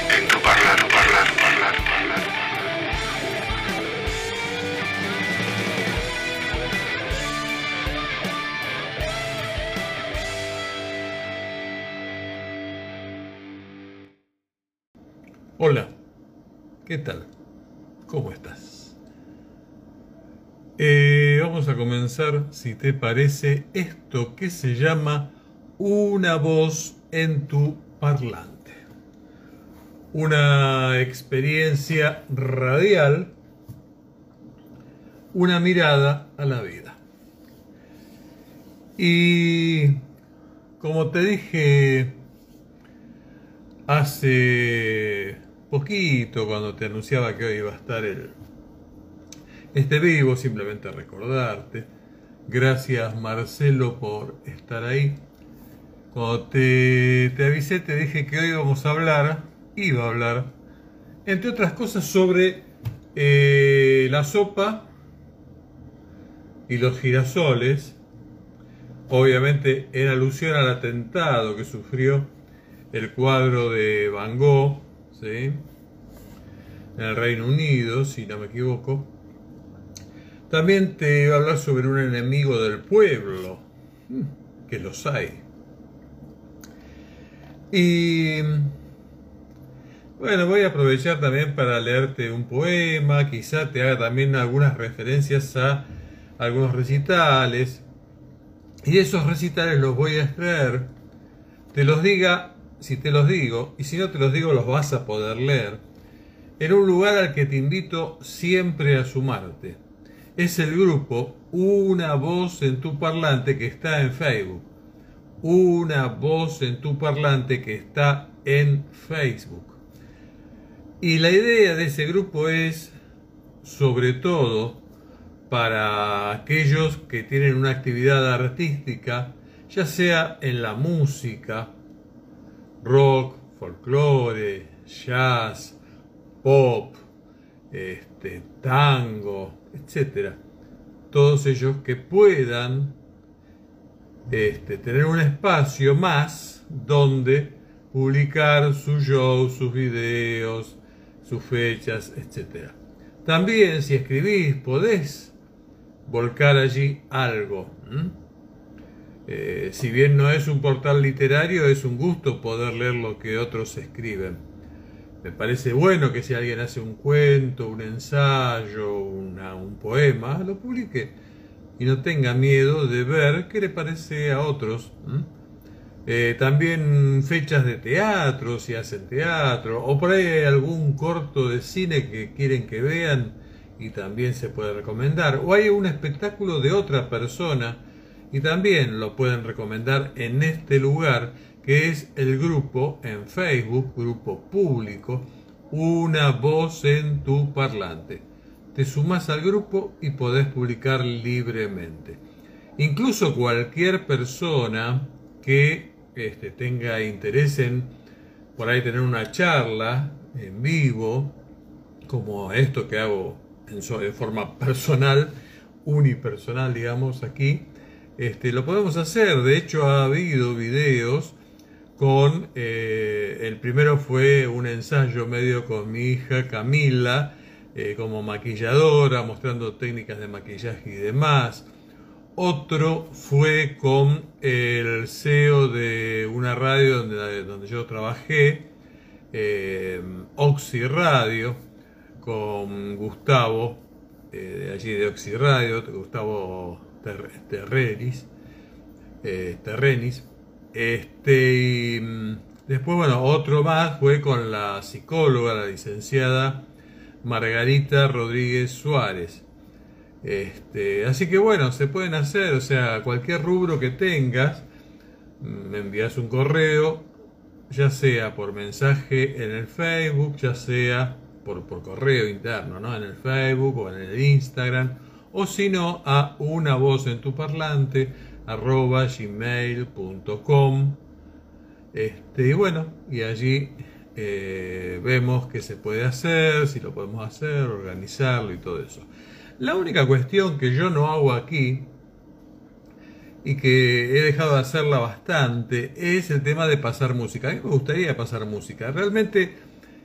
en tu parlando, parlando, parlando, parlando. Hola, ¿qué tal? ¿Cómo estás? Eh, vamos a comenzar, si te parece, esto que se llama una voz en tu parlante. Una experiencia radial, una mirada a la vida. Y como te dije hace poquito cuando te anunciaba que hoy iba a estar el, este vivo, simplemente recordarte. Gracias Marcelo por estar ahí. Cuando te, te avisé te dije que hoy íbamos a hablar, iba a hablar, entre otras cosas sobre eh, la sopa y los girasoles, obviamente en alusión al atentado que sufrió el cuadro de Van Gogh, ¿sí? en el Reino Unido, si no me equivoco. También te voy a hablar sobre un enemigo del pueblo, que los hay. Y bueno, voy a aprovechar también para leerte un poema, quizá te haga también algunas referencias a algunos recitales. Y esos recitales los voy a extraer, te los diga si te los digo, y si no te los digo los vas a poder leer, en un lugar al que te invito siempre a sumarte. Es el grupo Una voz en tu parlante que está en Facebook. Una voz en tu parlante que está en Facebook. Y la idea de ese grupo es, sobre todo, para aquellos que tienen una actividad artística, ya sea en la música, rock, folclore, jazz, pop, este, tango, etc. Todos ellos que puedan este, tener un espacio más donde publicar sus shows, sus videos, fechas, etc. También si escribís podés volcar allí algo. Eh, si bien no es un portal literario, es un gusto poder leer lo que otros escriben. Me parece bueno que si alguien hace un cuento, un ensayo, un poema, lo publique y no tenga miedo de ver qué le parece a otros. Eh, también fechas de teatro, si hacen teatro, o por ahí hay algún corto de cine que quieren que vean y también se puede recomendar. O hay un espectáculo de otra persona y también lo pueden recomendar en este lugar que es el grupo en Facebook, grupo público, Una voz en tu parlante. Te sumas al grupo y podés publicar libremente. Incluso cualquier persona que este, tenga interés en por ahí tener una charla en vivo, como esto que hago en, en forma personal, unipersonal, digamos, aquí, este, lo podemos hacer. De hecho, ha habido videos con, eh, el primero fue un ensayo medio con mi hija Camila, eh, como maquilladora, mostrando técnicas de maquillaje y demás. Otro fue con el CEO de una radio donde, donde yo trabajé, eh, Oxy Radio, con Gustavo, de allí de Oxy Radio, Gustavo Terrenis, eh, Terrenis. Este, y, mm, después, bueno, otro más fue con la psicóloga, la licenciada Margarita Rodríguez Suárez. Este, así que bueno, se pueden hacer, o sea, cualquier rubro que tengas, mm, me envías un correo, ya sea por mensaje en el Facebook, ya sea por, por correo interno, ¿no? En el Facebook o en el Instagram o si no a una voz en tu parlante arroba gmail.com este, y bueno, y allí eh, vemos qué se puede hacer, si lo podemos hacer, organizarlo y todo eso. La única cuestión que yo no hago aquí y que he dejado de hacerla bastante es el tema de pasar música. A mí me gustaría pasar música. Realmente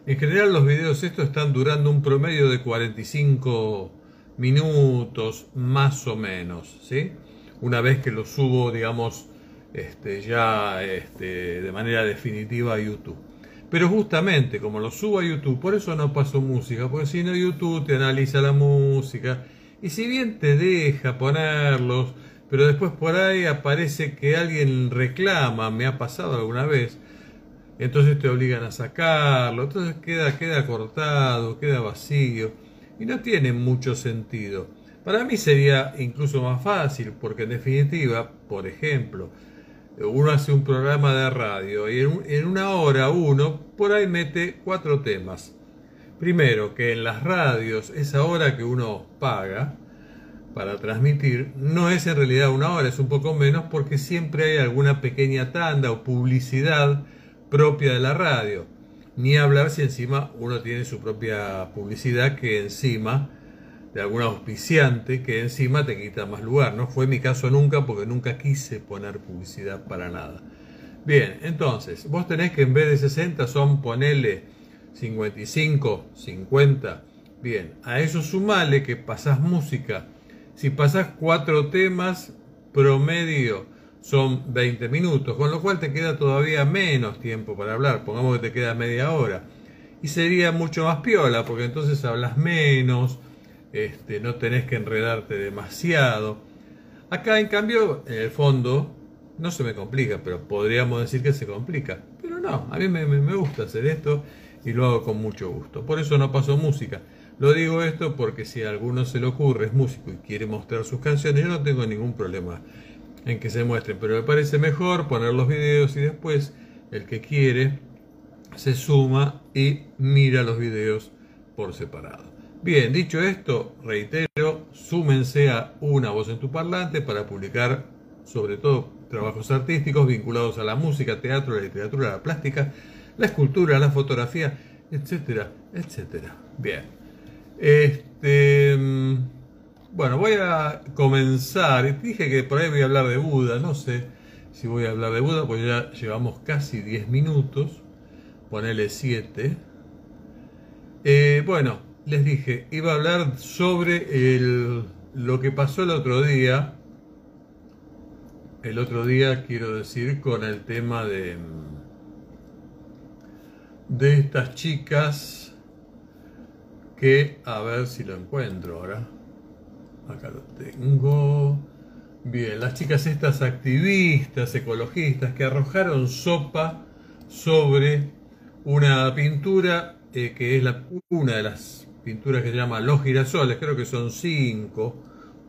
En general los videos estos están durando un promedio de 45 minutos más o menos, ¿sí? Una vez que los subo, digamos, este, ya este, de manera definitiva a YouTube. Pero justamente como lo subo a YouTube, por eso no paso música, porque si no YouTube te analiza la música y si bien te deja ponerlos, pero después por ahí aparece que alguien reclama, me ha pasado alguna vez, entonces te obligan a sacarlo, entonces queda, queda cortado, queda vacío y no tiene mucho sentido. Para mí sería incluso más fácil, porque en definitiva, por ejemplo, uno hace un programa de radio y en, una hora uno por ahí mete cuatro temas. Primero, que en las radios esa hora que uno paga para transmitir no es en realidad una hora, es un poco menos porque siempre hay alguna pequeña tanda o publicidad propia de la radio. Ni hablar si encima uno tiene su propia publicidad que encima de algún auspiciante que encima te quita más lugar. No fue mi caso nunca porque nunca quise poner publicidad para nada. Bien, entonces, vos tenés que en vez de 60 son ponerle 55, 50. Bien, a eso sumale que pasás música. Si pasás cuatro temas, promedio son 20 minutos, con lo cual te queda todavía menos tiempo para hablar. Pongamos que te queda media hora. Y sería mucho más piola, porque entonces hablas menos, este, no tenés que enredarte demasiado. Acá, en cambio, en el fondo, no se me complica, pero podríamos decir que se complica. Pero no, a mí me, me, gusta hacer esto y lo hago con mucho gusto. Por eso no paso música. Lo digo esto porque si a alguno se le ocurre, es músico y quiere mostrar sus canciones, yo no tengo ningún problema en que se muestren, pero me parece mejor poner los videos y después el que quiere se suma y mira los videos por separado. Bien, dicho esto, reitero, súmense a Una Voz en tu Parlante para publicar sobre todo trabajos artísticos vinculados a la música, teatro, la literatura, la plástica, la escultura, la fotografía, etcétera, etcétera. Bien. Este, mm, bueno, voy a comenzar. Dije que por ahí voy a hablar de Buda, no sé si voy a hablar de Buda, pues ya llevamos casi 10 minutos, ponele 7. Eh, bueno, les dije, iba a hablar sobre lo que pasó el otro día. El otro día quiero decir con el tema de, de estas chicas que, a ver si lo encuentro ahora. Acá lo tengo. Bien, las chicas estas activistas, ecologistas, que arrojaron sopa sobre una pintura eh, que es una de las pintura que se llama Los girasoles, creo que son cinco,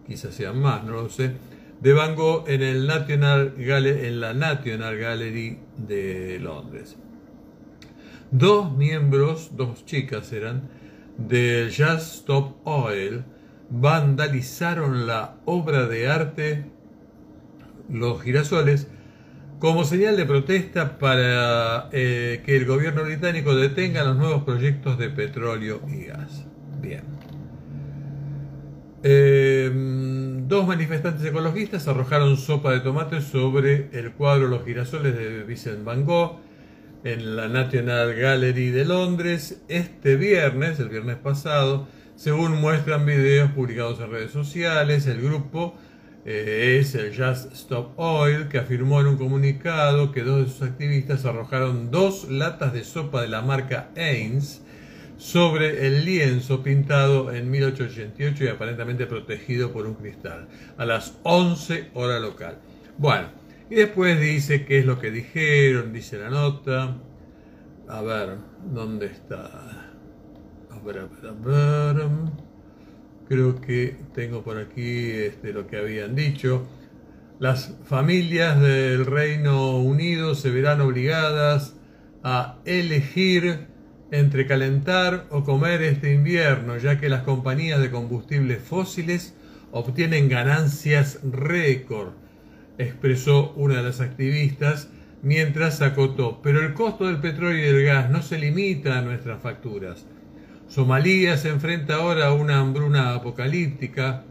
quizás sean más, no lo sé, de Van Gogh en, el National en la National Gallery de Londres. Dos miembros, dos chicas eran, del Just Stop Oil, vandalizaron la obra de arte Los girasoles como señal de protesta para eh, que el gobierno británico detenga los nuevos proyectos de petróleo y gas. Bien. Em, dos manifestantes ecologistas arrojaron sopa de tomate sobre el cuadro Los girasoles de Vincent Van Gogh en la National Gallery de Londres este viernes, el viernes pasado, según muestran videos publicados en redes sociales. El grupo eh, es el Just Stop Oil, que afirmó en un comunicado que dos de sus activistas arrojaron dos latas de sopa de la marca Ains sobre el lienzo pintado en 1888 y aparentemente protegido por un cristal, a las 11 hora local. Bueno, y después dice qué es lo que dijeron, dice la nota. A ver, ¿dónde está? A ver, a ver, a ver. Creo que tengo por aquí este, lo que habían dicho. Las familias del Reino Unido se verán obligadas a elegir entre calentar o comer este invierno, ya que las compañías de combustibles fósiles obtienen ganancias récord, expresó una de las activistas mientras acotó. Pero el costo del petróleo y del gas no se limita a nuestras facturas. Somalia se enfrenta ahora a una hambruna apocalíptica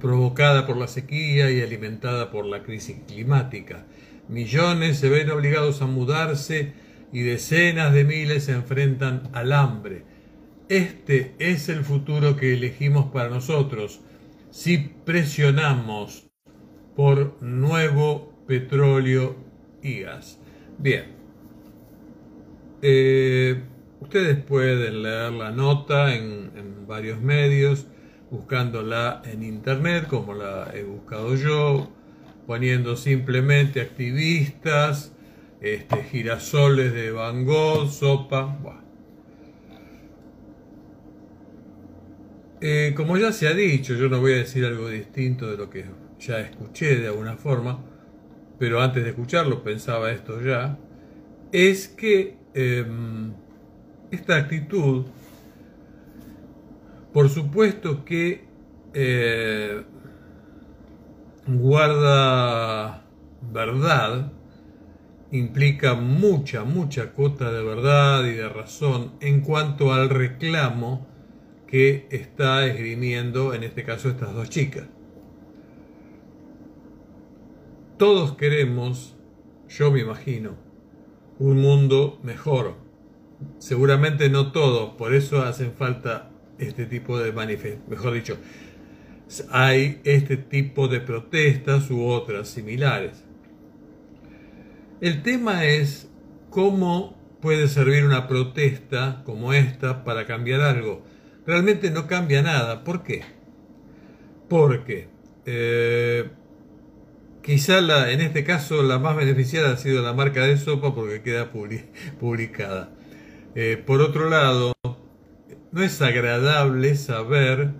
provocada por la sequía y alimentada por la crisis climática. Millones se ven obligados a mudarse y decenas de miles se enfrentan al hambre. Este es el futuro que elegimos para nosotros si presionamos por nuevo petróleo y gas. Bien. Eh, ustedes pueden leer la nota en, varios medios, buscándola en internet, como la he buscado yo, poniendo simplemente activistas, este, girasoles de Van Gogh, sopa. Eh, como ya se ha dicho, yo no voy a decir algo distinto de lo que ya escuché de alguna forma, pero antes de escucharlo pensaba esto ya, es que em, esta actitud, por supuesto que eh, guarda verdad, implica mucha, mucha cuota de verdad y de razón en cuanto al reclamo que está esgrimiendo en este caso estas dos chicas. Todos queremos, yo me imagino, un mundo mejor. Seguramente no todos, por eso hacen falta este tipo de manifestaciones, mejor dicho, hay este tipo de protestas u otras similares. El tema es cómo puede servir una protesta como esta para cambiar algo. Realmente no cambia nada. ¿Por qué? Porque eh, quizá la, en este caso la más beneficiada ha sido la marca de sopa porque queda publicada. Eh, por otro lado, no es agradable saber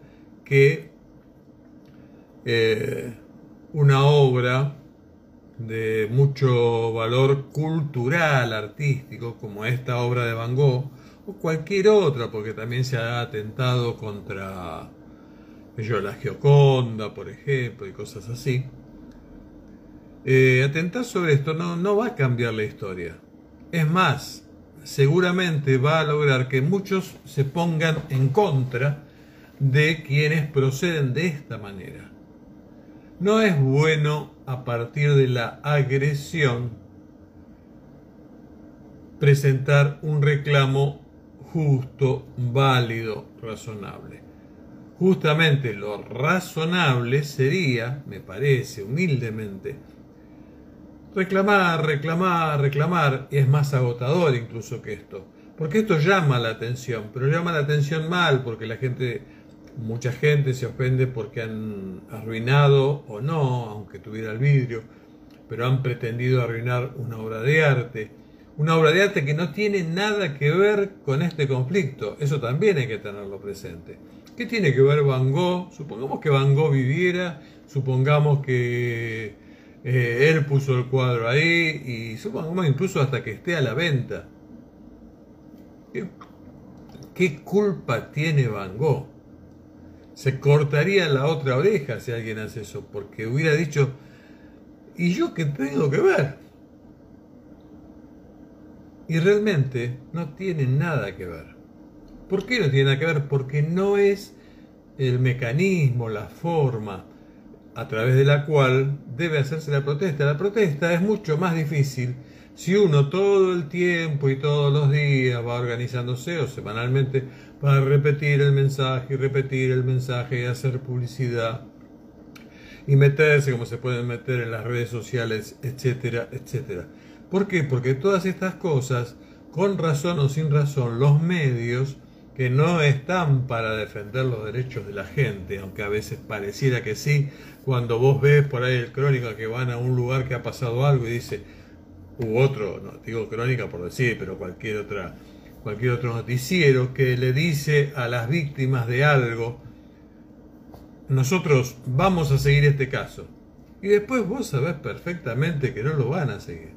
que eh, una obra de mucho valor cultural, artístico, como esta obra de Van Gogh, o cualquier otra, porque también se ha atentado contra yo, la Gioconda, por ejemplo, y cosas así. Eh, atentar sobre esto no, no va a cambiar la historia. Es más, seguramente va a lograr que muchos se pongan en contra de quienes proceden de esta manera. No es bueno a partir de la agresión presentar un reclamo justo, válido, razonable. Justamente lo razonable sería, me parece humildemente, reclamar, reclamar, reclamar, es más agotador incluso que esto, porque esto llama la atención, pero llama la atención mal, porque la gente Mucha gente se ofende porque han arruinado o no, aunque tuviera el vidrio, pero han pretendido arruinar una obra de arte. Una obra de arte que no tiene nada que ver con este conflicto. Eso también hay que tenerlo presente. ¿Qué tiene que ver Van Gogh? Supongamos que Van Gogh viviera, supongamos que eh, él puso el cuadro ahí y supongamos incluso hasta que esté a la venta. qué culpa tiene Van Gogh? se cortaría la otra oreja si alguien hace eso, porque hubiera dicho, ¿y yo qué tengo que ver? Y realmente no tiene nada que ver. ¿Por qué no tiene nada que ver? Porque no es el mecanismo, la forma a través de la cual debe hacerse la protesta. La protesta es mucho más difícil si uno todo el tiempo y todos los días va organizándose o semanalmente para repetir el mensaje y repetir el mensaje y hacer publicidad y meterse como se pueden meter en las redes sociales, etcétera, etcétera. ¿Por qué? Porque todas estas cosas, con razón o sin razón, los medios que no están para defender los derechos de la gente, aunque a veces pareciera que sí, cuando vos ves por ahí el crónica que van a un lugar que ha pasado algo y dice, u otro, no digo crónica por decir, pero cualquier otra cualquier otro noticiero que le dice a las víctimas de algo, nosotros vamos a seguir este caso. Y después vos sabés perfectamente que no lo van a seguir.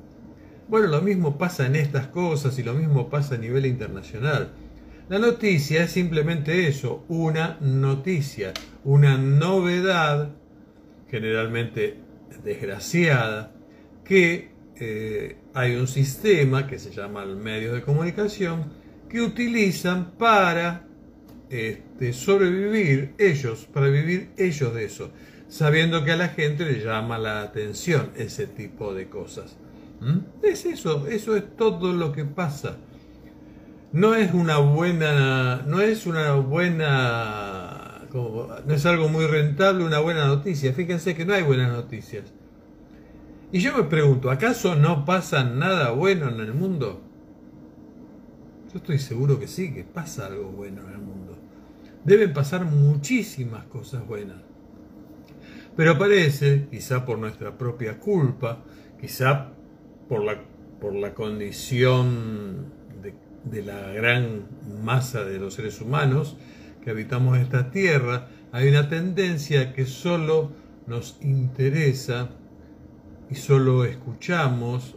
Bueno, lo mismo pasa en estas cosas y lo mismo pasa a nivel internacional. La noticia es simplemente eso, una noticia, una novedad, generalmente desgraciada, que eh, hay un sistema que se llama el medio de comunicación que utilizan para este, sobrevivir ellos, para vivir ellos de eso, sabiendo que a la gente le llama la atención ese tipo de cosas. ¿Mm? Es eso, eso es todo lo que pasa. No es una buena, no es una buena, no es algo muy rentable una buena noticia. Fíjense que no hay buenas noticias. Y yo me pregunto, ¿acaso no pasa nada bueno en el mundo? Yo estoy seguro que sí, que pasa algo bueno en el mundo. Deben pasar muchísimas cosas buenas. Pero parece, quizá por nuestra propia culpa, quizá por la, por la condición de, de la gran masa de los seres humanos que habitamos esta tierra, hay una tendencia que solo nos interesa y solo escuchamos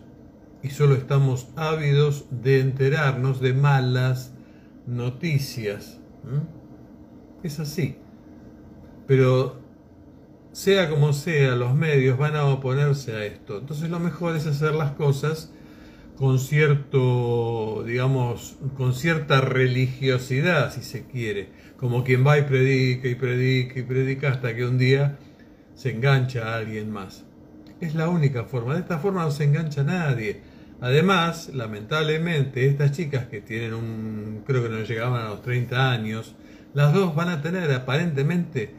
y solo estamos ávidos de enterarnos de malas noticias. Es así. Pero sea como sea, los medios van a oponerse a esto. Entonces lo mejor es hacer las cosas con cierto, digamos, con cierta religiosidad, si se quiere. Como quien va y predica y predica y predica hasta que un día se engancha a alguien más. Es la única forma. De esta forma no se engancha a nadie. Además, lamentablemente, estas chicas que tienen un, creo que no llegaban a los 30 años, las dos van a tener aparentemente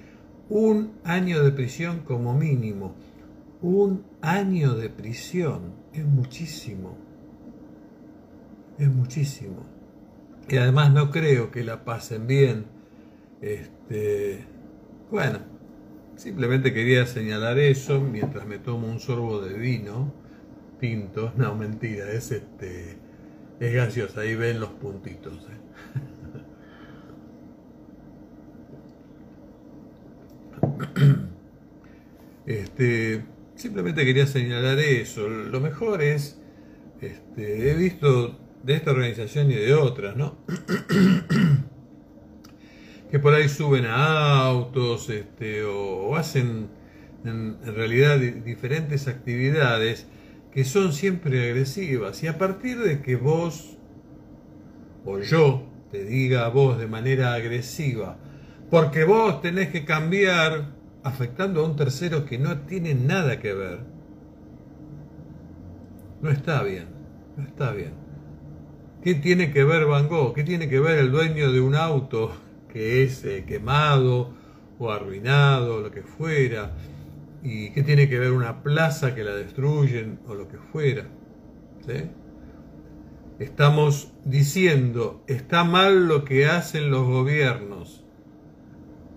un año de prisión como mínimo. Un año de prisión es muchísimo. Es muchísimo. Y además no creo que la pasen bien. Este, bueno, Simplemente quería señalar eso mientras me tomo un sorbo de vino tinto. No, mentira, es este. Es gaseosa, ahí ven los puntitos. ¿eh? Este, simplemente quería señalar eso. Lo mejor es, este, he visto de esta organización y de otras, ¿no? que por ahí suben a autos este, o, hacen en, realidad diferentes actividades que son siempre agresivas. Y a partir de que vos o yo te diga a vos de manera agresiva, porque vos tenés que cambiar afectando a un tercero que no tiene nada que ver, no está bien, no está bien. ¿Qué tiene que ver Van Gogh? ¿Qué tiene que ver el dueño de un auto que es eh, quemado o arruinado, o lo que fuera, y qué tiene que ver una plaza que la destruyen o lo que fuera. Estamos diciendo, está mal lo que hacen los gobiernos,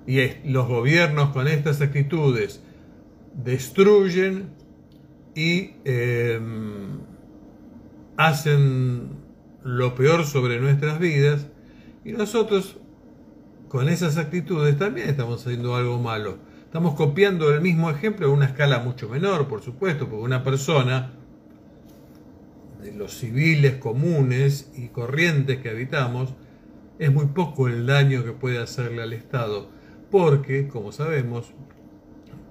y los gobiernos con estas actitudes destruyen y em, hacen lo peor sobre nuestras vidas, y nosotros con esas actitudes también estamos haciendo algo malo. Estamos copiando el mismo ejemplo en una escala mucho menor, por supuesto, porque una persona de los civiles comunes y corrientes que habitamos, es muy poco el daño que puede hacerle al Estado, porque, como sabemos,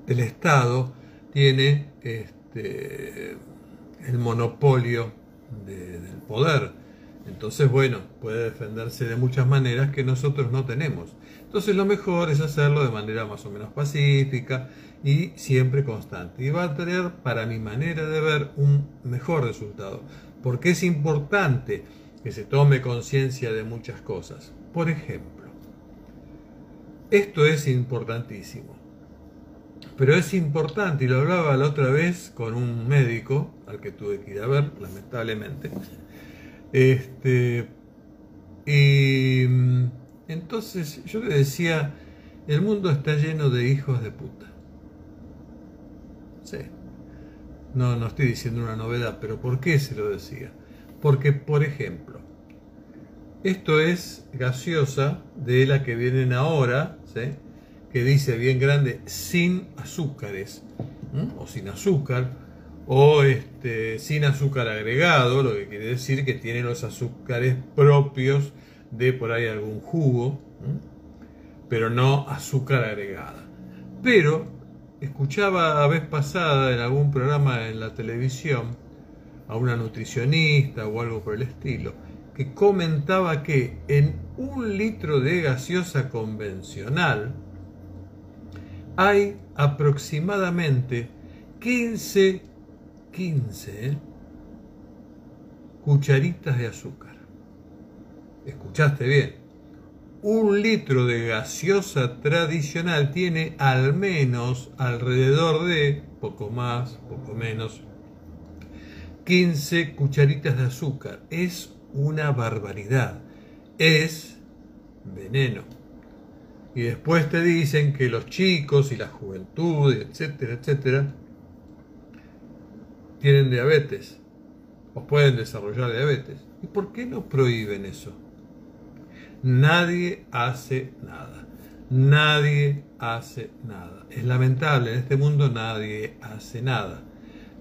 el Estado tiene este, el monopolio del poder entonces, bueno, puede defenderse de muchas maneras que nosotros no tenemos. Entonces, lo mejor es hacerlo de manera más o menos pacífica y siempre constante. Y va a tener, para mi manera de ver, un mejor resultado. Porque es importante que se tome conciencia de muchas cosas. Por ejemplo, esto es importantísimo. Pero es importante, y lo hablaba la otra vez con un médico al que tuve que ir a ver, lamentablemente este, y mm, entonces yo le decía, el mundo está lleno de hijos de puta. Sí. No, no estoy diciendo una novedad, pero ¿por qué se lo decía? Porque, por ejemplo, esto es gaseosa de la que vienen ahora, ¿sí? que dice bien grande, sin azúcares, o sin azúcar, o este, sin azúcar agregado, lo que quiere decir que tiene los azúcares propios de por ahí algún jugo, pero no azúcar agregada. Pero escuchaba a vez pasada en algún programa en la televisión a una nutricionista o algo por el estilo, que comentaba que en un litro de gaseosa convencional hay aproximadamente 15 15 cucharitas de azúcar. Escuchaste bien. Un litro de gaseosa tradicional tiene al menos alrededor de, poco más, poco menos, 15 cucharitas de azúcar. Es una barbaridad. Es veneno. Y después te dicen que los chicos y la juventud, etcétera, etcétera, tienen diabetes o pueden desarrollar diabetes. ¿Y por qué no prohíben eso? Nadie hace nada. Nadie hace nada. Es lamentable, en este mundo nadie hace nada.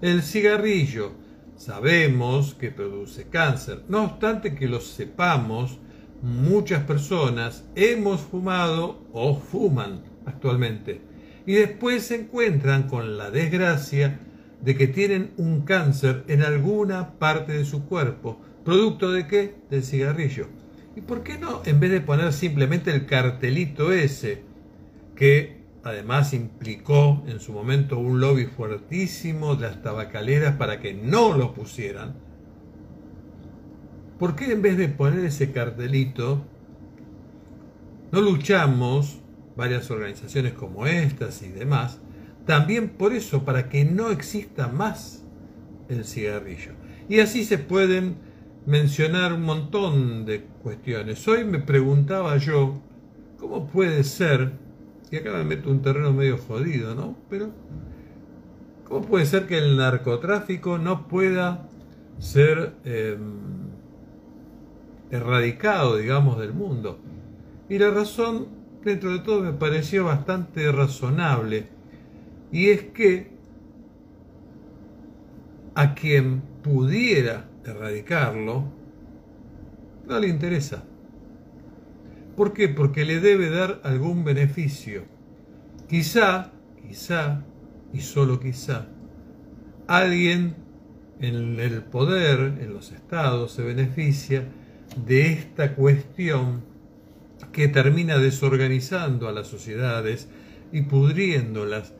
El cigarrillo sabemos que produce cáncer. No obstante que lo sepamos, muchas personas hemos fumado o fuman actualmente. Y después se encuentran con la desgracia de que tienen un cáncer en alguna parte de su cuerpo. ¿Producto de qué? Del cigarrillo. ¿Y por qué no, en vez de poner simplemente el cartelito ese, que además implicó en su momento un lobby fuertísimo de las tabacaleras para que no lo pusieran, ¿por qué en vez de poner ese cartelito, no luchamos, varias organizaciones como estas y demás, también por eso, para que no exista más el cigarrillo. Y así se pueden mencionar un montón de cuestiones. Hoy me preguntaba yo, ¿cómo puede ser, y acá me meto un terreno medio jodido, ¿no? Pero, ¿cómo puede ser que el narcotráfico no pueda ser em, erradicado, digamos, del mundo? Y la razón, dentro de todo, me pareció bastante razonable y es que a quien pudiera erradicarlo, no le interesa. ¿Por qué? Porque le debe dar algún beneficio. Quizá, quizá, y solo quizá, alguien en el poder, en los estados, se beneficia de esta cuestión que termina desorganizando a las sociedades y pudriéndolas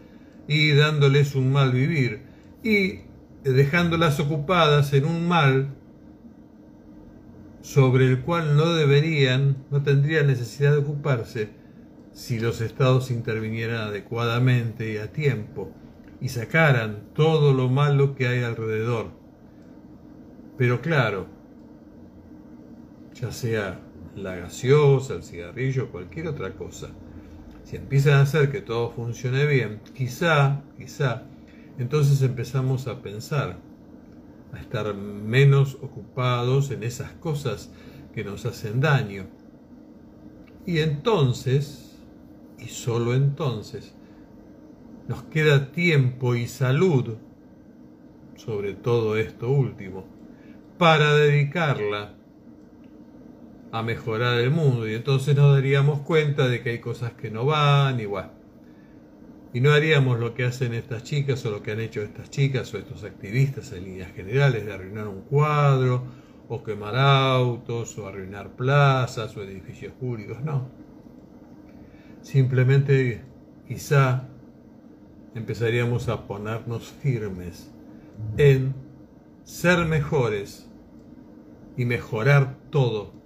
y dándoles un mal vivir y dejándolas ocupadas en un mal sobre el cual no deberían, no tendrían necesidad de ocuparse si los estados intervinieran adecuadamente y a tiempo y sacaran todo lo malo que hay alrededor. Pero claro, ya sea la gaseosa, el cigarrillo, cualquier otra cosa, si empiezan a hacer que todo funcione bien, quizá, quizá, entonces empezamos a pensar, a estar menos ocupados en esas cosas que nos hacen daño. Y entonces, y solo entonces, nos queda tiempo y salud, sobre todo esto último, para dedicarla a mejorar el mundo y entonces nos daríamos cuenta de que hay cosas que no van igual. Y no haríamos lo que hacen estas chicas o lo que han hecho estas chicas o estos activistas en líneas generales de arruinar un cuadro o quemar autos o arruinar plazas o edificios públicos, no. Simplemente quizá empezaríamos a ponernos firmes en ser mejores y mejorar todo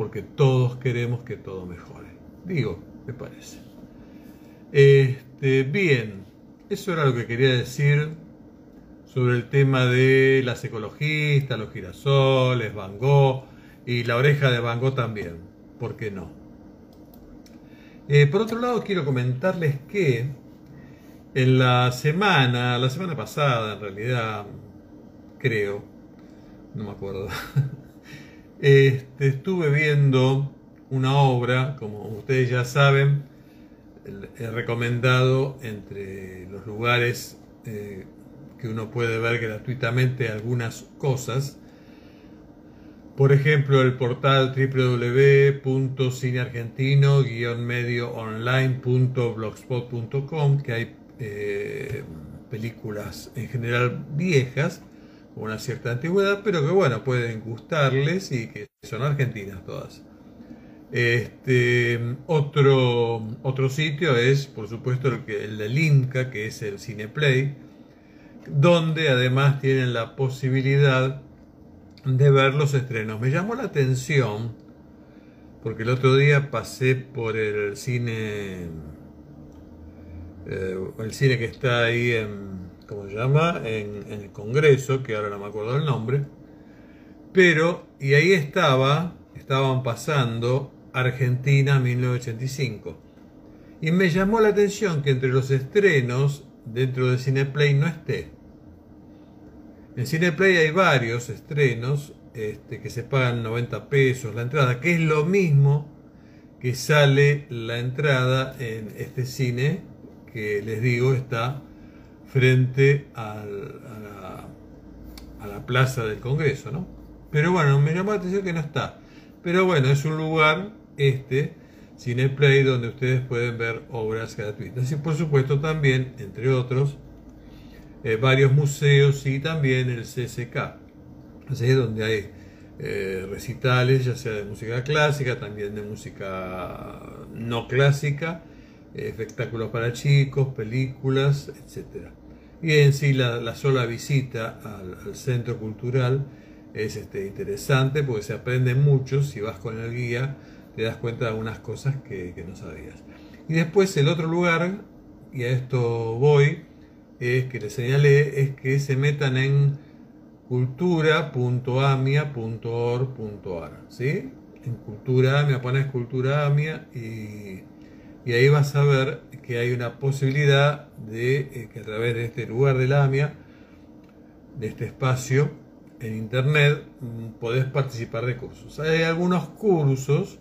porque todos queremos que todo mejore. Digo, me parece. Este, bien, eso era lo que quería decir sobre el tema de las ecologistas, los girasoles, Van Gogh y la oreja de Van Gogh también. ¿Por qué no? Eh, por otro lado, quiero comentarles que en la semana, la semana pasada en realidad, creo, no me acuerdo, Este, estuve viendo una obra, como ustedes ya saben, he recomendado entre los lugares eh, que uno puede ver gratuitamente algunas cosas. Por ejemplo, el portal www.cineargentino-medioonline.blogspot.com, que hay eh, películas en general viejas una cierta antigüedad, pero que bueno, pueden gustarles y que son argentinas todas. Este, otro, otro sitio es, por supuesto, el, que, el del Inca, que es el Cineplay, donde además tienen la posibilidad de ver los estrenos. Me llamó la atención porque el otro día pasé por el cine, eh, el cine que está ahí en, ¿cómo se llama? En, en, el Congreso, que ahora no me acuerdo el nombre, pero, y ahí estaba, estaban pasando Argentina 1985. Y me llamó la atención que entre los estrenos dentro de Cineplay no esté. En Cineplay hay varios estrenos este, que se pagan 90 pesos la entrada, que es lo mismo que sale la entrada en este cine que les digo está frente al, a, la, plaza del Congreso, ¿no? Pero bueno, me llamó la atención que no está. Pero bueno, es un lugar, este, Cineplay, donde ustedes pueden ver obras gratuitas. Y por supuesto también, entre otros, eh, varios museos y también el CCK, así donde hay eh, recitales, ya sea de música clásica, también de música no clásica, eh, espectáculos para chicos, películas, etc. Y en sí la, la sola visita al, centro cultural es este, interesante porque se aprende mucho, si vas con el guía te das cuenta de algunas cosas que, que no sabías. Y después el otro lugar, y a esto voy, es que les señalé es que se metan en cultura.amia.org.ar, ¿sí? En Cultura Amia pones Cultura Amia y, y, ahí vas a ver que hay una posibilidad de eh, que a través de este lugar de la AMIA, de este espacio en internet, mm, podés participar de cursos. Hay algunos cursos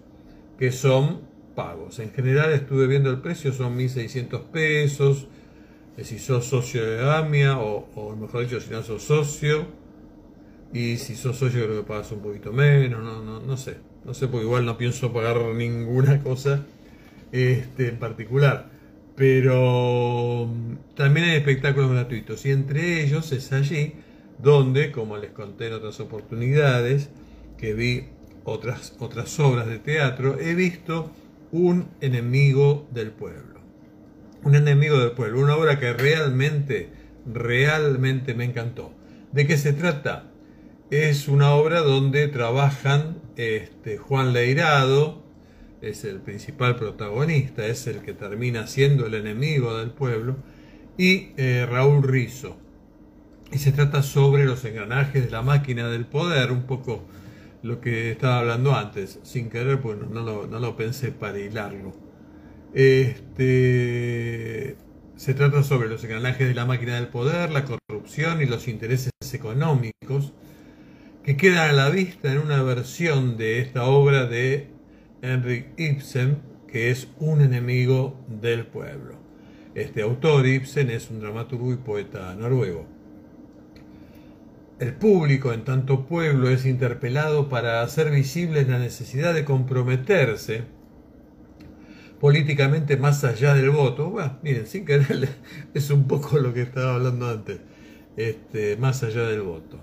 que son pagos. En general estuve viendo el precio, son 1.600 pesos si sos socio de AMIA o, o, mejor dicho, si no sos socio. Y si sos socio creo que pagas un poquito menos, no, no, no sé. No sé, porque igual no pienso pagar ninguna cosa este, en particular. Pero mm, también hay espectáculos gratuitos y entre ellos es allí donde, como les conté en otras oportunidades, que vi otras, otras obras de teatro, he visto un enemigo del pueblo un enemigo del pueblo, una obra que realmente, realmente me encantó. ¿De qué se trata? Es una obra donde trabajan este, Juan Leirado, es el principal protagonista, es el que termina siendo el enemigo del pueblo, y eh, Raúl Rizo. Y se trata sobre los engranajes de la máquina del poder, un poco lo que estaba hablando antes, sin querer, bueno, no lo, no lo pensé para hilarlo. Este, se trata sobre los engranajes de la máquina del poder, la corrupción y los intereses económicos que quedan a la vista en una versión de esta obra de Henrik Ibsen, que es un enemigo del pueblo. Este autor, Ibsen, es un dramaturgo y poeta noruego. El público, en tanto pueblo, es interpelado para hacer visible la necesidad de comprometerse políticamente más allá del voto. Bueno, miren, sin querer es un poco lo que estaba hablando antes, este, más allá del voto.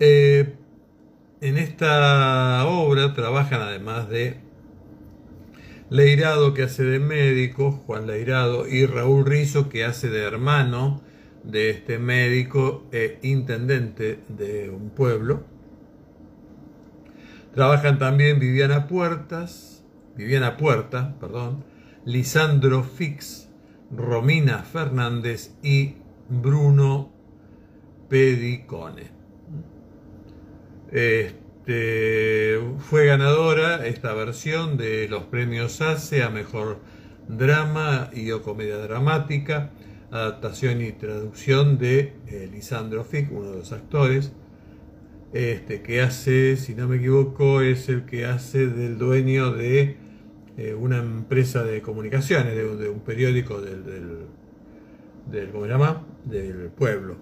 Eh, en esta obra trabajan además de Leirado que hace de médico, Juan Leirado, y Raúl Rizo que hace de hermano de este médico e intendente de un pueblo. Trabajan también Viviana Puertas, Viviana Puerta, perdón, Lisandro Fix, Romina Fernández y Bruno Pedicone. Este, fue ganadora esta versión de los premios ACE a Mejor Drama y o Comedia Dramática, adaptación y traducción de eh, Lisandro Fix, uno de los actores este, que hace, si no me equivoco, es el que hace del dueño de eh, una empresa de comunicaciones, de, un periódico del, del, ¿cómo se llama? Del pueblo.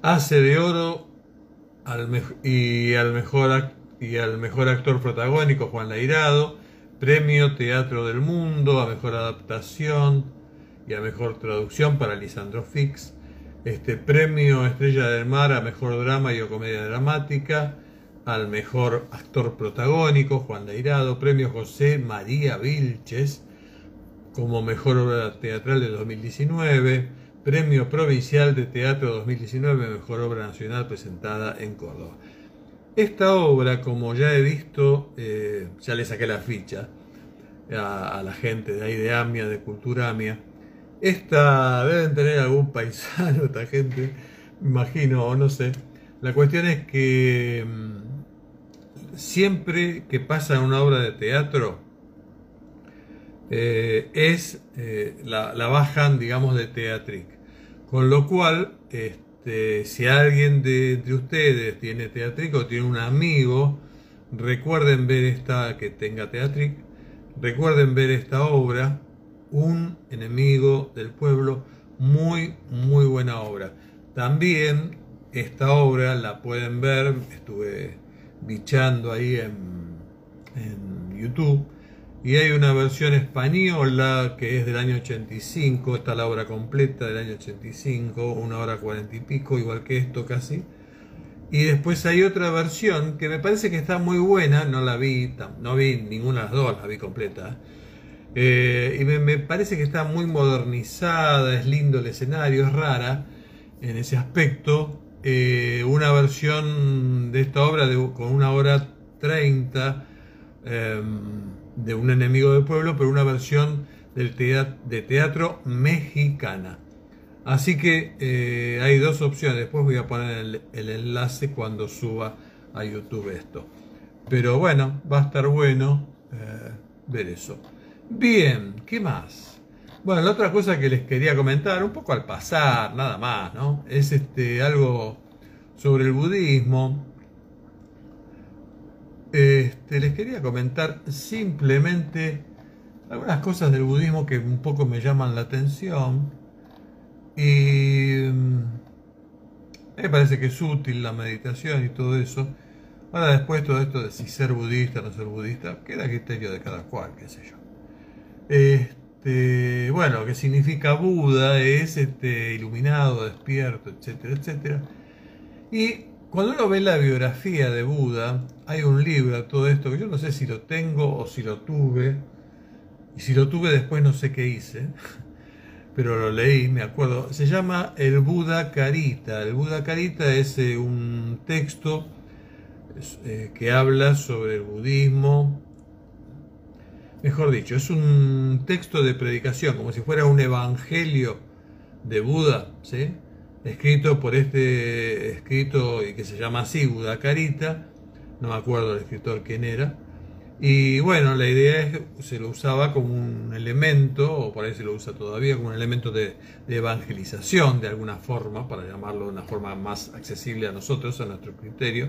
Hace de oro y, al mejor, y al mejor actor protagónico Juan Lairado, premio Teatro del Mundo a mejor adaptación y a mejor traducción para Lisandro Fix este premio Estrella del Mar a mejor drama y o comedia dramática, al mejor actor protagónico, Juan Deirado, premio José María Vilches como mejor obra teatral de 2019, Premio Provincial de Teatro 2019, Mejor Obra Nacional presentada en Córdoba. Esta obra, como ya he visto, eh, ya le saqué la ficha a, la gente de ahí de AMIA, de Cultura AMIA. Esta deben tener algún paisano, esta gente, imagino, o no sé. La cuestión es que mm, siempre que pasa una obra de teatro, eh, es eh, la, la, bajan, digamos, de Teatric. Con lo cual, este, si alguien de, de, ustedes tiene Teatric o tiene un amigo, recuerden ver esta, que tenga Teatric, recuerden ver esta obra, Un enemigo del pueblo, muy, muy buena obra. También esta obra la pueden ver, estuve bichando ahí en, en YouTube y hay una versión española que es del año 85, está la obra completa del año 85, una hora cuarenta y pico, igual que esto casi. Y después hay otra versión que me parece que está muy buena, no la vi, no vi ninguna de las dos, la vi completa. Eh, y me, parece que está muy modernizada, es lindo el escenario, es rara en ese aspecto. Eh, una versión de esta obra con una hora 30. Eh, de un enemigo del pueblo, pero una versión del teatro, de teatro mexicana. Así que eh, hay dos opciones. Después voy a poner el, enlace cuando suba a YouTube esto. Pero bueno, va a estar bueno eh, ver eso. Bien, ¿qué más? Bueno, la otra cosa que les quería comentar, un poco al pasar, nada más, ¿no? Es este algo sobre el budismo. Este, les quería comentar simplemente algunas cosas del budismo que un poco me llaman la atención y mm, me parece que es útil la meditación y todo eso. Ahora después todo esto de si ser budista o no ser budista, queda criterio de cada cual, qué sé yo. Este, bueno, que significa Buda es este, iluminado, despierto, etcétera, etcétera. Y cuando uno ve la biografía de Buda, hay un libro, todo esto, que yo no sé si lo tengo o si lo tuve, y si lo tuve después no sé qué hice, pero lo leí, me acuerdo, se llama El Buda Carita. El Buda Carita es eh, un texto eh, que habla sobre el budismo, mejor dicho, es un texto de predicación, como si fuera un evangelio de Buda, ¿sí? escrito por este escrito y que se llama así, Buda Carita, no me acuerdo el escritor quién era, y bueno, la idea es que se lo usaba como un elemento, o por ahí se lo usa todavía, como un elemento de, de, evangelización de alguna forma, para llamarlo de una forma más accesible a nosotros, a nuestro criterio,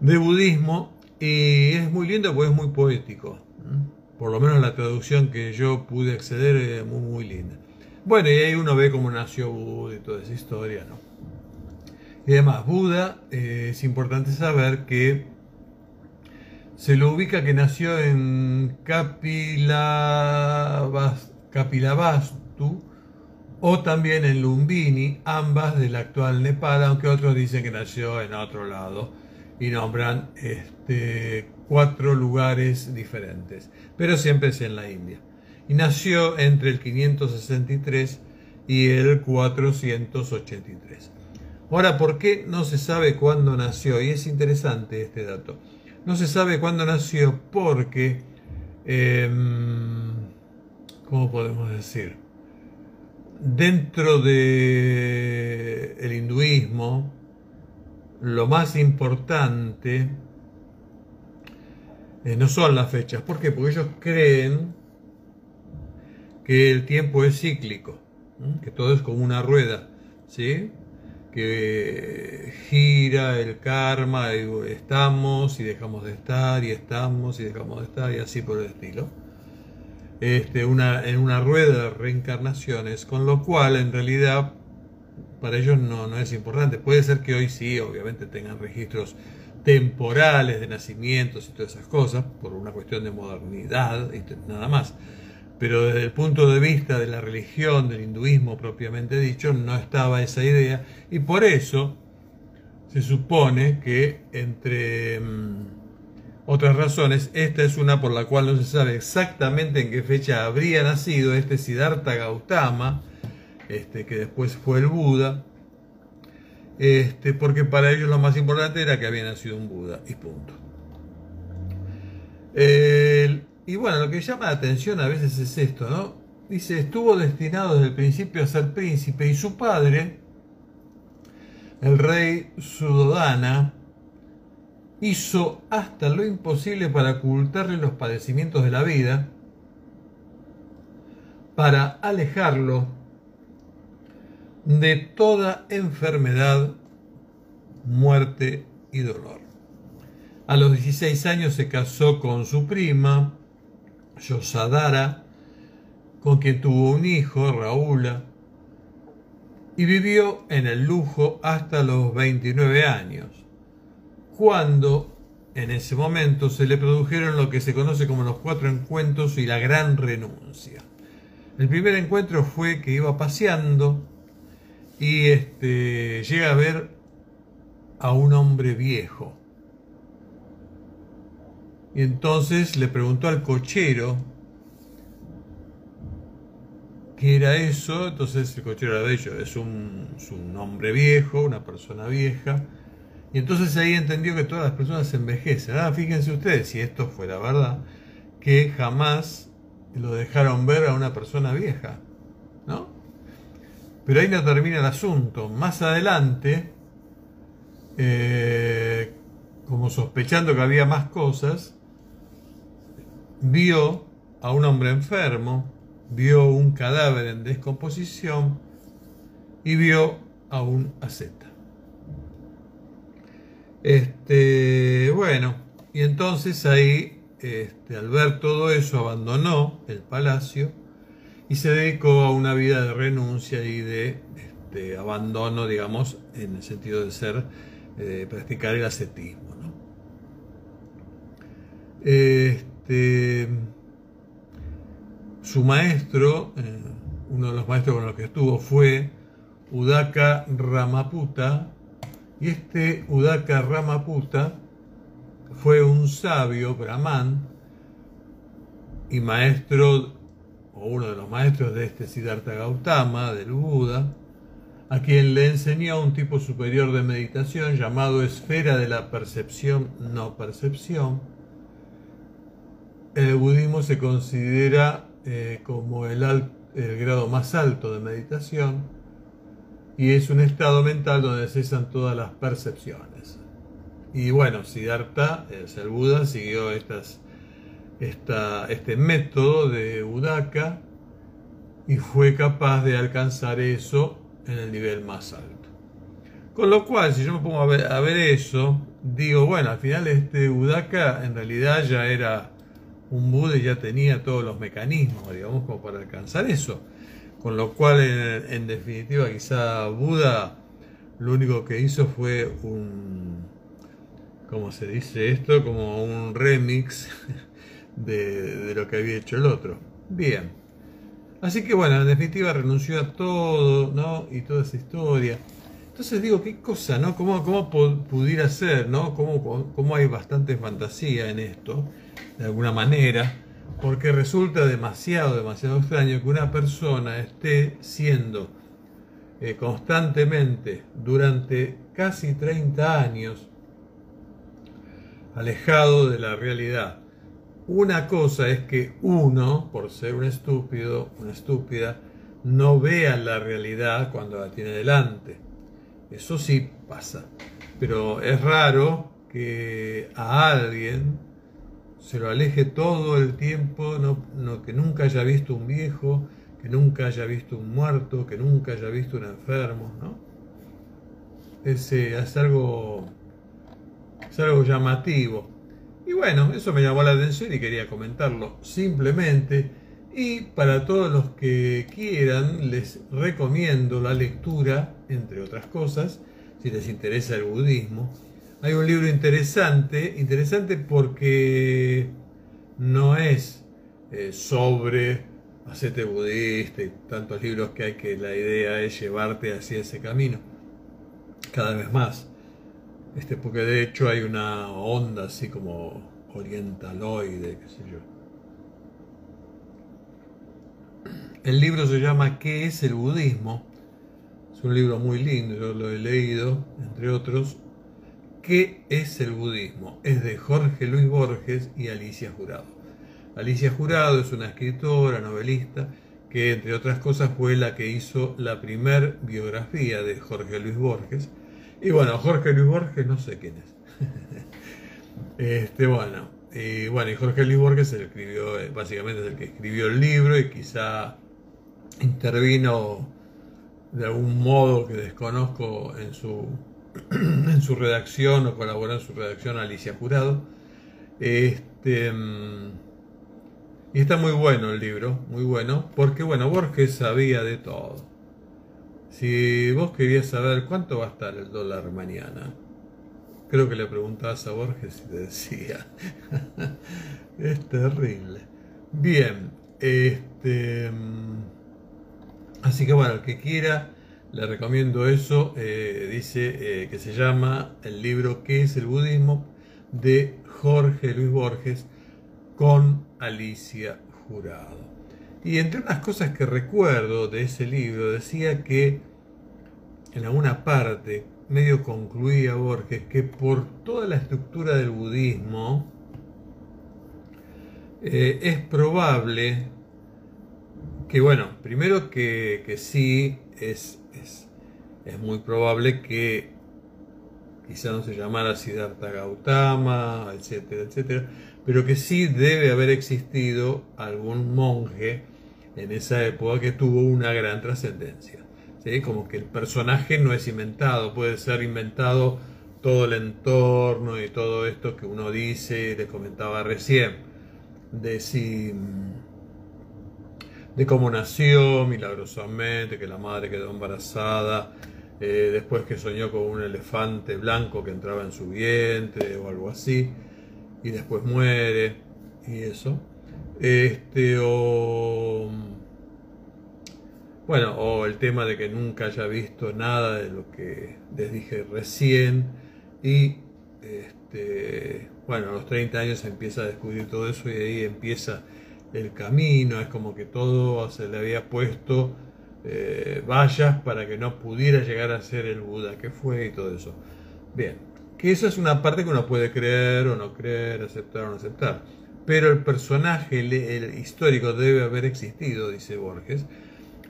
de budismo, y es muy lindo porque es muy poético, por lo menos la traducción que yo pude acceder es muy, muy linda. Bueno, y ahí uno ve cómo nació Buda y toda esa historia, ¿no? Y además, Buda, eh, es importante saber que se lo ubica que nació en Kapilavastu o también en Lumbini, ambas del actual Nepal, aunque otros dicen que nació en otro lado y nombran este, cuatro lugares diferentes, pero siempre es en la India y nació entre el 563 y el 483. Ahora, ¿por qué no se sabe cuándo nació? Y es interesante este dato. No se sabe cuándo nació porque, eh, ¿cómo podemos decir? Dentro de el hinduismo, lo más importante eh, no son las fechas. ¿Por qué? Porque ellos creen que el tiempo es cíclico, que todo es como una rueda, ¿sí? Que gira el karma, y estamos y dejamos de estar, y estamos y dejamos de estar, y así por el estilo. Este, una, en una rueda de reencarnaciones, con lo cual en realidad para ellos no, no es importante. Puede ser que hoy sí, obviamente tengan registros temporales de nacimientos y todas esas cosas, por una cuestión de modernidad y nada más pero desde el punto de vista de la religión, del hinduismo propiamente dicho, no estaba esa idea y por eso se supone que entre mm, otras razones, esta es una por la cual no se sabe exactamente en qué fecha habría nacido este Siddhartha Gautama, este, que después fue el Buda, este, porque para ellos lo más importante era que había nacido un Buda y punto. Y bueno, lo que llama la atención a veces es esto, ¿no? Dice, estuvo destinado desde el principio a ser príncipe y su padre, el rey Sudodana, hizo hasta lo imposible para ocultarle los padecimientos de la vida, para alejarlo de toda enfermedad, muerte y dolor. A los 16 años se casó con su prima, Yosadara, con quien tuvo un hijo, Raúl, y vivió en el lujo hasta los 29 años, cuando en ese momento se le produjeron lo que se conoce como los cuatro encuentros y la gran renuncia. El primer encuentro fue que iba paseando y este, llega a ver a un hombre viejo. Y entonces le preguntó al cochero qué era eso. Entonces el cochero era de ellos, es un, hombre viejo, una persona vieja. Y entonces ahí entendió que todas las personas envejecen. Ah, fíjense ustedes, si esto fuera verdad, que jamás lo dejaron ver a una persona vieja. ¿No? Pero ahí no termina el asunto. Más adelante, eh, como sospechando que había más cosas, vio a un hombre enfermo vio un cadáver en descomposición y vio a un asceta. Este, bueno, y entonces ahí, este, al ver todo eso, abandonó el palacio y se dedicó a una vida de renuncia y de este, abandono, digamos, en el sentido de ser, eh, practicar el ascetismo. Este, su maestro, eh, uno de los maestros con los que estuvo, fue Udaka Ramaputa, y este Udaka Ramaputa fue un sabio brahman y maestro, o uno de los maestros de este Siddhartha Gautama, del Buda, a quien le enseñó un tipo superior de meditación llamado esfera de la percepción no percepción. El budismo se considera eh, como el, grado más alto de meditación y es un estado mental donde cesan todas las percepciones. Y bueno, Siddhartha, el Buda, siguió este método de Udaka y fue capaz de alcanzar eso en el nivel más alto. Con lo cual, si yo me pongo a ver, a ver eso, digo, bueno, al final este Udaka en realidad ya era un Buda ya tenía todos los mecanismos, digamos, como para alcanzar eso. Con lo cual, en, definitiva, quizá Buda lo único que hizo fue un, ¿cómo se dice esto? Como un remix de, de lo que había hecho el otro. Bien. Así que bueno, en definitiva renunció a todo, ¿no? Y toda esa historia. Entonces digo, qué cosa, ¿no? ¿Cómo, cómo pudiera ser, ¿no? ¿Cómo, cómo hay bastante fantasía en esto? De alguna manera, porque resulta demasiado, demasiado extraño que una persona esté siendo eh, constantemente durante casi 30 años alejado de la realidad. Una cosa es que uno, por ser un estúpido, una estúpida, no vea la realidad cuando la tiene delante. Eso sí pasa. Pero es raro que a alguien se lo aleje todo el tiempo, no, que nunca haya visto un viejo, que nunca haya visto un muerto, que nunca haya visto un enfermo, ¿no? Es, es, algo, es algo llamativo. Y bueno, eso me llamó la atención y quería comentarlo simplemente. Y para todos los que quieran, les recomiendo la lectura, entre otras cosas, si les interesa el budismo, hay un libro interesante, interesante porque no es eh, sobre hacete budista y tantos libros que hay que la idea es llevarte hacia ese camino cada vez más. Este, porque de hecho hay una onda así como orientaloide, qué sé yo. El libro se llama ¿Qué es el budismo? Es un libro muy lindo, yo lo he leído, entre otros. ¿Qué es el budismo? Es de Jorge Luis Borges y Alicia Jurado. Alicia Jurado es una escritora, novelista, que entre otras cosas fue la que hizo la primer biografía de Jorge Luis Borges. Y bueno, Jorge Luis Borges no sé quién es. este, bueno, y bueno, y Jorge Luis Borges escribió, eh, básicamente es el que escribió el libro y quizá intervino de algún modo que desconozco en su, en su redacción o colaboró en su redacción Alicia Jurado. Este, mm, y está muy bueno el libro, muy bueno, porque bueno, Borges sabía de todo. Si vos querías saber cuánto va a estar el dólar mañana, creo que le preguntabas a Borges y te decía. es terrible. Bien, este. Así que bueno, el que quiera, le recomiendo eso. Eh, dice eh, que se llama el libro ¿Qué es el budismo? de Jorge Luis Borges con Alicia Jurado. Y entre unas cosas que recuerdo de ese libro, decía que en alguna parte, medio concluía Borges, que por toda la estructura del budismo, eh, es probable que, bueno, primero que, que sí, es, es, es, muy probable que quizá no se llamara Siddhartha Gautama, etcétera, etcétera, pero que sí debe haber existido algún monje en esa época que tuvo una gran trascendencia. ¿sí? Como que el personaje no es inventado, puede ser inventado todo el entorno y todo esto que uno dice, y le comentaba recién, de si de cómo nació milagrosamente, que la madre quedó embarazada, eh, después que soñó con un elefante blanco que entraba en su vientre o algo así y después muere y eso. Este, o. Bueno, o el tema de que nunca haya visto nada de lo que les dije recién. Y este, bueno, a los 30 años empieza a descubrir todo eso y ahí empieza el camino. Es como que todo se le había puesto eh, vallas para que no pudiera llegar a ser el Buda que fue y todo eso. Bien, que eso es una parte que uno puede creer o no creer, aceptar o no aceptar. Pero el personaje el, histórico debe haber existido, dice Borges.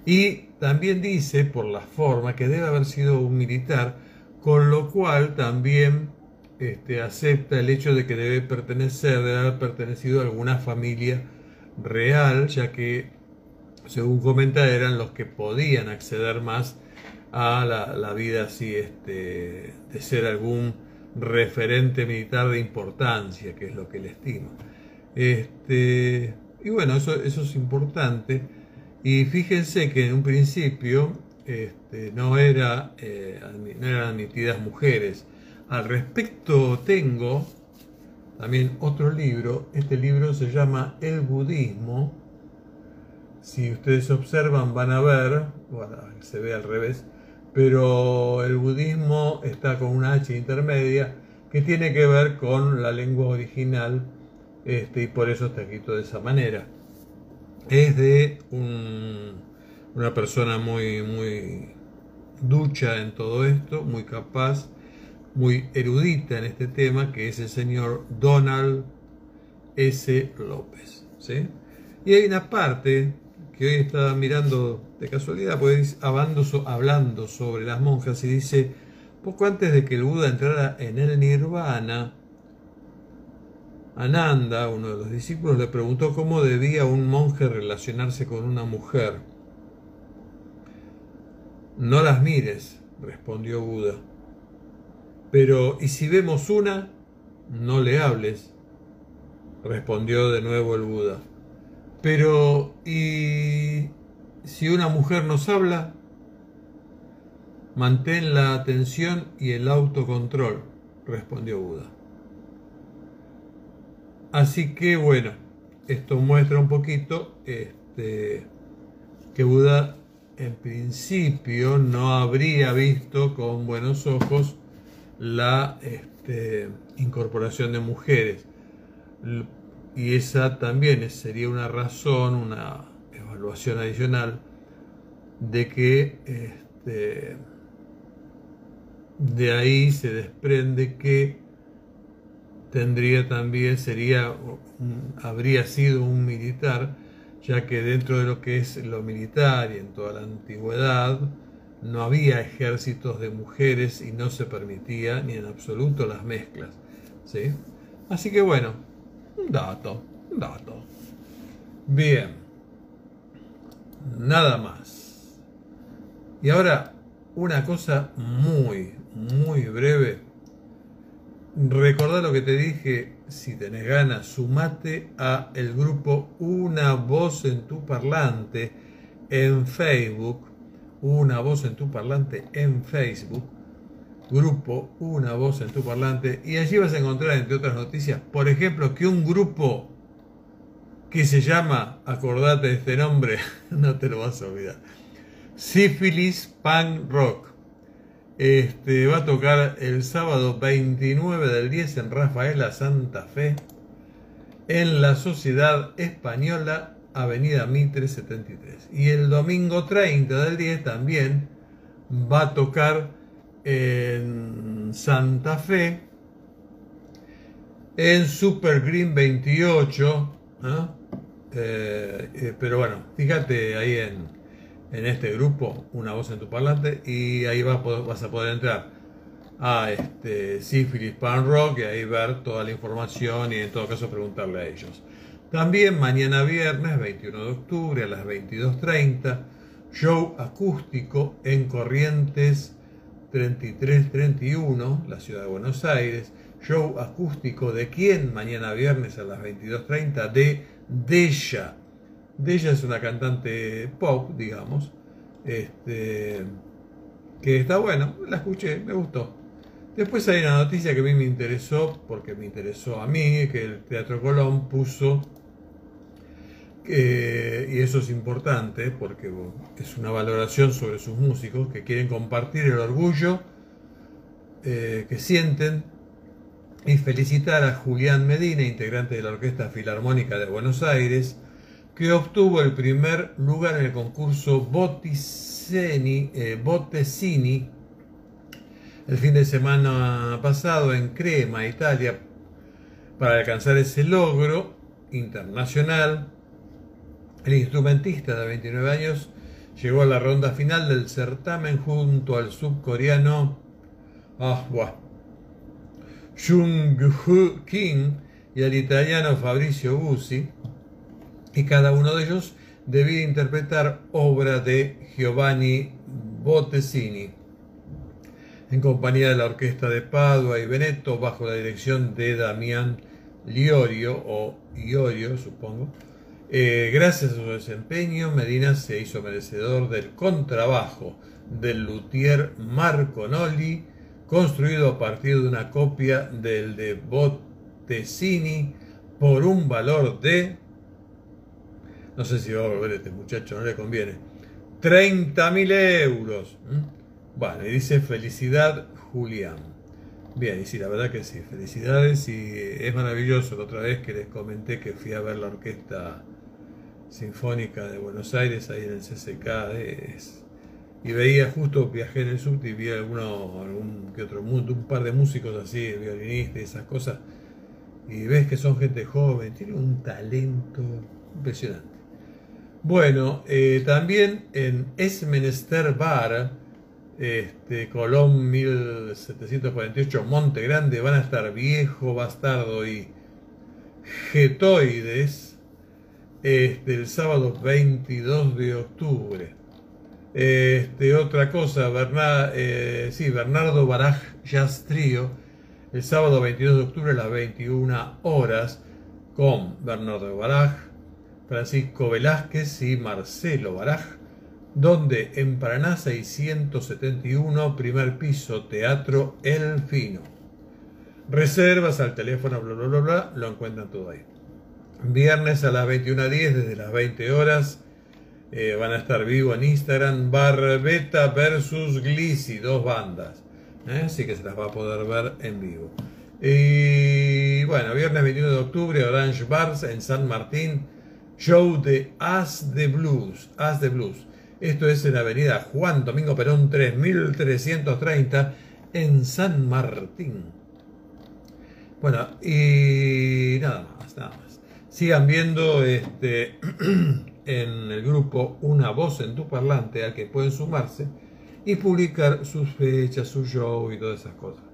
Y también dice, por la forma, que debe haber sido un militar, con lo cual también este, acepta el hecho de que debe pertenecer, debe haber pertenecido a alguna familia real, ya que, según comenta, eran los que podían acceder más a la, vida así, este, de ser algún referente militar de importancia, que es lo que él estima. Este, y bueno, eso, eso es importante. Y fíjense que en un principio este, no, era, eh, no eran admitidas mujeres. Al respecto tengo también otro libro. Este libro se llama El budismo. Si ustedes observan van a ver, se ve al revés, pero el budismo está con una H intermedia que tiene que ver con la lengua original este, y por eso está escrito de esa manera. Es de una persona muy, muy ducha en todo esto, muy capaz, muy erudita en este tema, que es el señor Donald S. López. ¿sí? Y hay una parte que hoy estaba mirando de casualidad, pues hablando, sobre las monjas y dice, poco antes de que el Buda entrara en el nirvana, Ananda, uno de los discípulos, le preguntó cómo debía un monje relacionarse con una mujer. No las mires, respondió Buda. Pero, ¿y si vemos una? No le hables, respondió de nuevo el Buda. Pero, ¿y si una mujer nos habla? Mantén la atención y el autocontrol, respondió Buda. Así que bueno, esto muestra un poquito este, que Buda en principio no habría visto con buenos ojos la este, incorporación de mujeres. Y esa también sería una razón, una evaluación adicional de que este, de ahí se desprende que tendría también, sería, habría sido un militar, ya que dentro de lo que es lo militar y en toda la antigüedad, no había ejércitos de mujeres y no se permitía ni en absoluto las mezclas. ¿sí? Así que bueno, un dato, un dato. Bien, nada más. Y ahora una cosa muy, muy breve. Recordá lo que te dije, si tenés ganas, sumate a el grupo Una Voz en tu Parlante en Facebook una voz en tu parlante en Facebook, grupo Una voz en tu parlante, y allí vas a encontrar, entre otras noticias, por ejemplo, que un grupo que se llama, acordate de este nombre, no te lo vas a olvidar, Syphilis Punk Rock. Este, va a tocar el sábado 29 del 10 en Rafaela, Santa Fe, en la Sociedad Española Avenida Mitre 73. Y el domingo 30 del 10 también va a tocar en Santa Fe, en Super Green 28. ¿ah? Eh, eh, pero bueno, fíjate ahí en, en, este grupo, una voz en tu parlante, y ahí vas, a poder entrar a este Syphilis Pan Rock y ahí ver toda la información y en todo caso preguntarle a ellos. También mañana viernes 21 de octubre a las 22.30, show acústico en Corrientes 3331, la ciudad de Buenos Aires. Show acústico de quién mañana viernes a las 22.30 de Della. Della es una cantante pop, digamos, este, que está bueno, la escuché, me gustó. Después hay una noticia que a mí me interesó, porque me interesó a mí, que el Teatro Colón puso y eso es importante porque es una valoración sobre sus músicos que quieren compartir el orgullo eh, que sienten y felicitar a Julián Medina, integrante de la Orquesta Filarmónica de Buenos Aires, que obtuvo el primer lugar en el concurso Botticini, eh, Bottesini el fin de semana pasado en Crema, Italia, para alcanzar ese logro internacional el instrumentista de 29 años llegó a la ronda final del certamen junto al subcoreano ah, Jung Ho Kim y al italiano Fabrizio Guzzi, y cada uno de ellos debía interpretar obra de Giovanni Bottesini, en compañía de la orquesta de Padua y Veneto, bajo la dirección de Damián Liorio, o Iorio, supongo, eh, gracias a su desempeño, Medina se hizo merecedor del contrabajo del luthier Marco Nolli, construido a partir de una copia del de Bottesini por un valor de... No sé si va a volver este muchacho, no le conviene. 30.000 euros. ¿Mm? Y dice felicidad Julián. Bien, y sí, la verdad que sí, felicidades y es maravilloso. La otra vez que les comenté que fui a ver la orquesta Sinfónica de Buenos Aires, ahí en el CCK. y veía justo, viajé en el subte y vi alguno, algún que otro mundo, un par de músicos así, violinistas y esas cosas. Y ves que son gente joven, tiene un talento impresionante. Bueno, eh, también en Esmenester Bar, este, Colón 1748, Monte Grande, van a estar Viejo, Bastardo y Getoides este, el sábado 22 de octubre. Este, otra cosa, Bernard, eh, sí, Bernardo Baraj Jazz Trio, el sábado 22 de octubre a las 21 horas, con Bernardo Baraj, Francisco Velázquez y Marcelo Baraj, donde en Paraná 671, primer piso, Teatro El Fino. Reservas al teléfono, bla, bla, bla, bla, lo encuentran todo ahí. Viernes a las 21.10 desde las 20 horas. Eh, van a estar vivo en Instagram. Barbeta versus Glissy, dos bandas. ¿eh? Así que se las va a poder ver en vivo. Y bueno, viernes 21 de octubre, Orange Bars en San Martín. show de As de Blues. As de Blues. Esto es en la avenida Juan Domingo Perón 3330 en San Martín. Bueno, y nada más, nada más. Sigan viendo este, en el grupo Una Voz en tu Parlante al que pueden sumarse y publicar sus fechas, su show y todas esas cosas.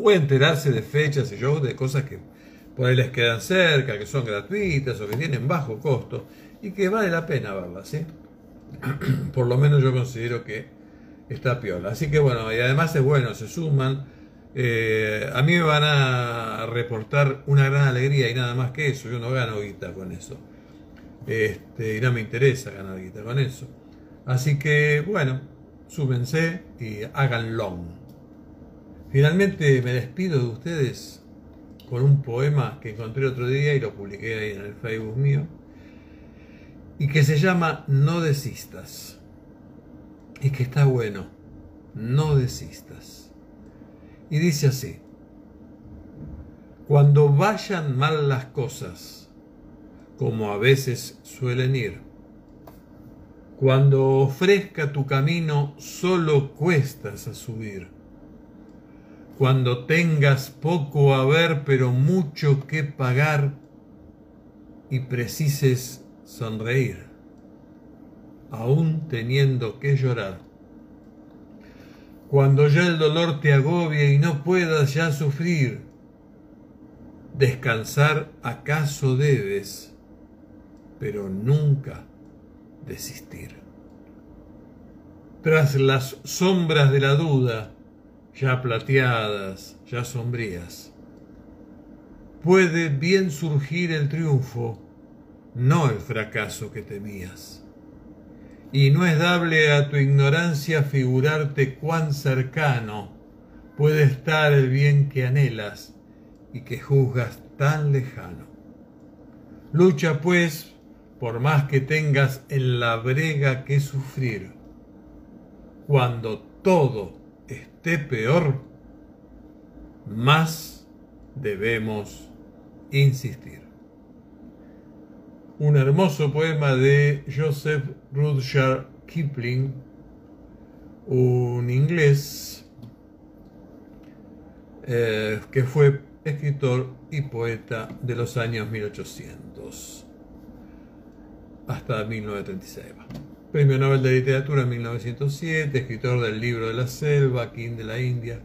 O enterarse de fechas y shows de cosas que por ahí les quedan cerca, que son gratuitas o que tienen bajo costo y que vale la pena verlas, ¿sí? por lo menos yo considero que está piola. Así que bueno, y además es bueno, se suman. Eh, a mí me van a reportar una gran alegría y nada más que eso. Yo no gano guita con eso. Este, y no me interesa ganar guita con eso. Así que bueno, súbense y háganlo. Finalmente me despido de ustedes con un poema que encontré otro día y lo publiqué ahí en el Facebook mío. Y que se llama No desistas. Y que está bueno. No desistas. Y dice así. Cuando vayan mal las cosas, como a veces suelen ir, cuando ofrezca tu camino solo cuestas a subir, cuando tengas poco a ver pero mucho que pagar y precises sonreír, aún teniendo que llorar. Cuando ya el dolor te agobie y no puedas ya sufrir, descansar acaso debes, pero nunca desistir. Tras las sombras de la duda, ya plateadas, ya sombrías, puede bien surgir el triunfo, no el fracaso que temías. Y no es dable a tu ignorancia figurarte cuán cercano puede estar el bien que anhelas y que juzgas tan lejano. Lucha pues por más que tengas en la brega que sufrir. Cuando todo esté peor, más debemos insistir. Un hermoso poema de Joseph Rudyard Kipling, un inglés eh, que fue escritor y poeta de los años 1800 hasta 1936. Premio Nobel de Literatura en 1907, escritor del libro de la selva, King de la India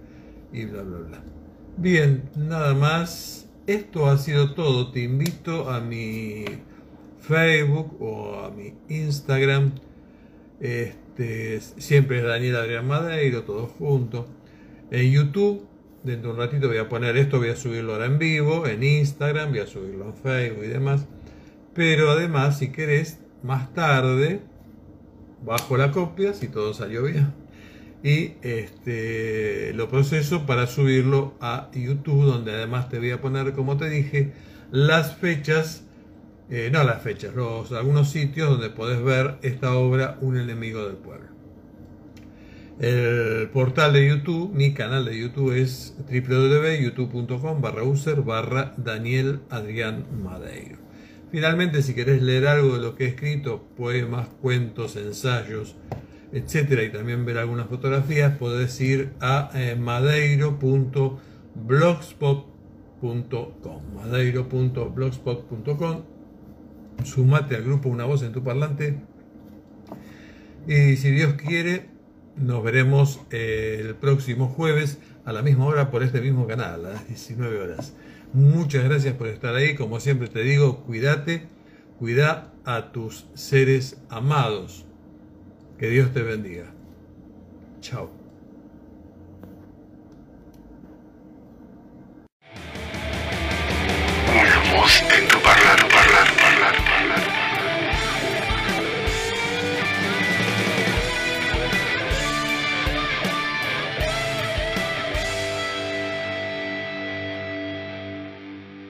y bla, bla, bla. Bien, nada más. Esto ha sido todo. Te invito a mi Facebook o a mi Instagram. Este, siempre es Daniel Adrián Madeiro, todos juntos. En YouTube, dentro de un ratito voy a poner esto, voy a subirlo ahora en vivo. En Instagram, voy a subirlo en Facebook y demás. Pero además, si querés, más tarde, bajo la copia, si todo salió bien, y este, lo proceso para subirlo a YouTube, donde además te voy a poner, como te dije, las fechas, eh, no las fechas, los, algunos sitios donde podés ver esta obra, Un enemigo del pueblo. El portal de YouTube, mi canal de YouTube es www.youtube.com barra user barra Daniel Adrián Madeiro. Finalmente, si querés leer algo de lo que he escrito, poemas, cuentos, ensayos, etcétera, y también ver algunas fotografías, podés ir a eh, madeiro.blogspot.com. Madeiro.blogspot.com. Sumate al grupo Una Voz en tu Parlante. Y si Dios quiere, nos veremos eh, el próximo jueves a la misma hora por este mismo canal, a las 19 horas. Muchas gracias por estar ahí. Como siempre te digo, cuídate, cuida a tus seres amados. Que Dios te bendiga. Chao.